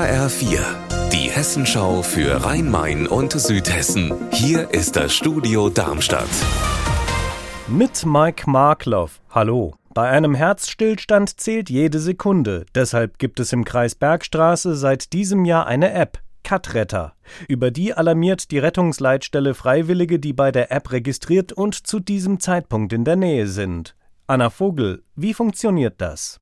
HR4, die Hessenschau für Rhein-Main und Südhessen. Hier ist das Studio Darmstadt. Mit Mike Markloff. Hallo. Bei einem Herzstillstand zählt jede Sekunde. Deshalb gibt es im Kreis Bergstraße seit diesem Jahr eine App. Katretter. Über die alarmiert die Rettungsleitstelle Freiwillige, die bei der App registriert und zu diesem Zeitpunkt in der Nähe sind. Anna Vogel, wie funktioniert das?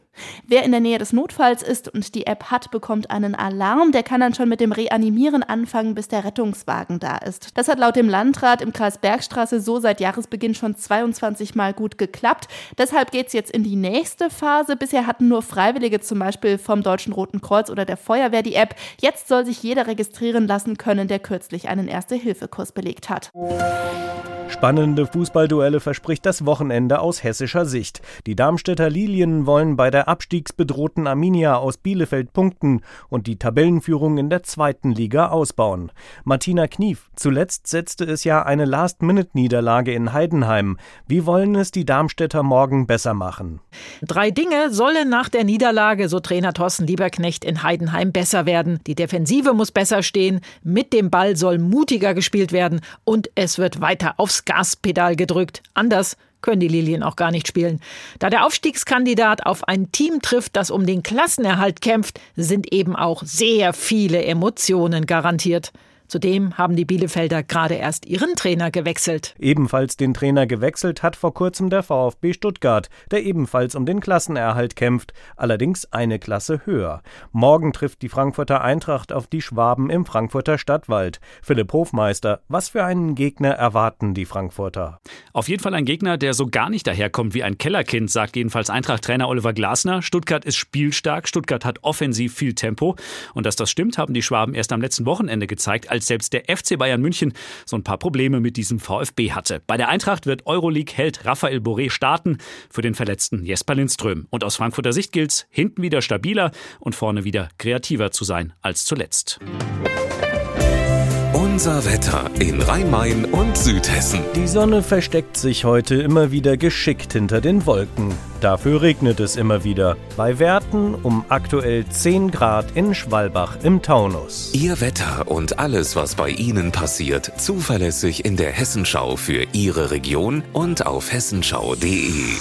Wer in der Nähe des Notfalls ist und die App hat, bekommt einen Alarm. Der kann dann schon mit dem Reanimieren anfangen, bis der Rettungswagen da ist. Das hat laut dem Landrat im Kreis Bergstraße so seit Jahresbeginn schon 22 Mal gut geklappt. Deshalb geht es jetzt in die nächste Phase. Bisher hatten nur Freiwillige, zum Beispiel vom Deutschen Roten Kreuz oder der Feuerwehr, die App. Jetzt soll sich jeder registrieren lassen können, der kürzlich einen Erste-Hilfe-Kurs belegt hat. Spannende Fußballduelle verspricht das Wochenende aus hessischer Sicht. Die Darmstädter Lilien wollen bei der abstiegsbedrohten Arminia aus Bielefeld punkten und die Tabellenführung in der zweiten Liga ausbauen. Martina Knief, zuletzt setzte es ja eine Last-Minute-Niederlage in Heidenheim. Wie wollen es die Darmstädter morgen besser machen? Drei Dinge sollen nach der Niederlage, so Trainer Thorsten Lieberknecht in Heidenheim, besser werden. Die Defensive muss besser stehen, mit dem Ball soll mutiger gespielt werden und es wird weiter aufs Gaspedal gedrückt. Anders können die Lilien auch gar nicht spielen. Da der Aufstiegskandidat auf ein Team trifft, das um den Klassenerhalt kämpft, sind eben auch sehr viele Emotionen garantiert. Zudem haben die Bielefelder gerade erst ihren Trainer gewechselt. Ebenfalls den Trainer gewechselt hat vor kurzem der VfB Stuttgart, der ebenfalls um den Klassenerhalt kämpft, allerdings eine Klasse höher. Morgen trifft die Frankfurter Eintracht auf die Schwaben im Frankfurter Stadtwald. Philipp Hofmeister, was für einen Gegner erwarten die Frankfurter? Auf jeden Fall ein Gegner, der so gar nicht daherkommt wie ein Kellerkind, sagt jedenfalls Eintracht-Trainer Oliver Glasner. Stuttgart ist spielstark, Stuttgart hat offensiv viel Tempo. Und dass das stimmt, haben die Schwaben erst am letzten Wochenende gezeigt, als selbst der FC Bayern München so ein paar Probleme mit diesem VfB hatte. Bei der Eintracht wird Euroleague-Held Raphael Boré starten für den verletzten Jesper Lindström. Und aus Frankfurter Sicht gilt's, hinten wieder stabiler und vorne wieder kreativer zu sein als zuletzt. Unser Wetter in Rhein-Main und Südhessen. Die Sonne versteckt sich heute immer wieder geschickt hinter den Wolken. Dafür regnet es immer wieder. Bei Werten um aktuell 10 Grad in Schwalbach im Taunus. Ihr Wetter und alles, was bei Ihnen passiert, zuverlässig in der Hessenschau für Ihre Region und auf hessenschau.de.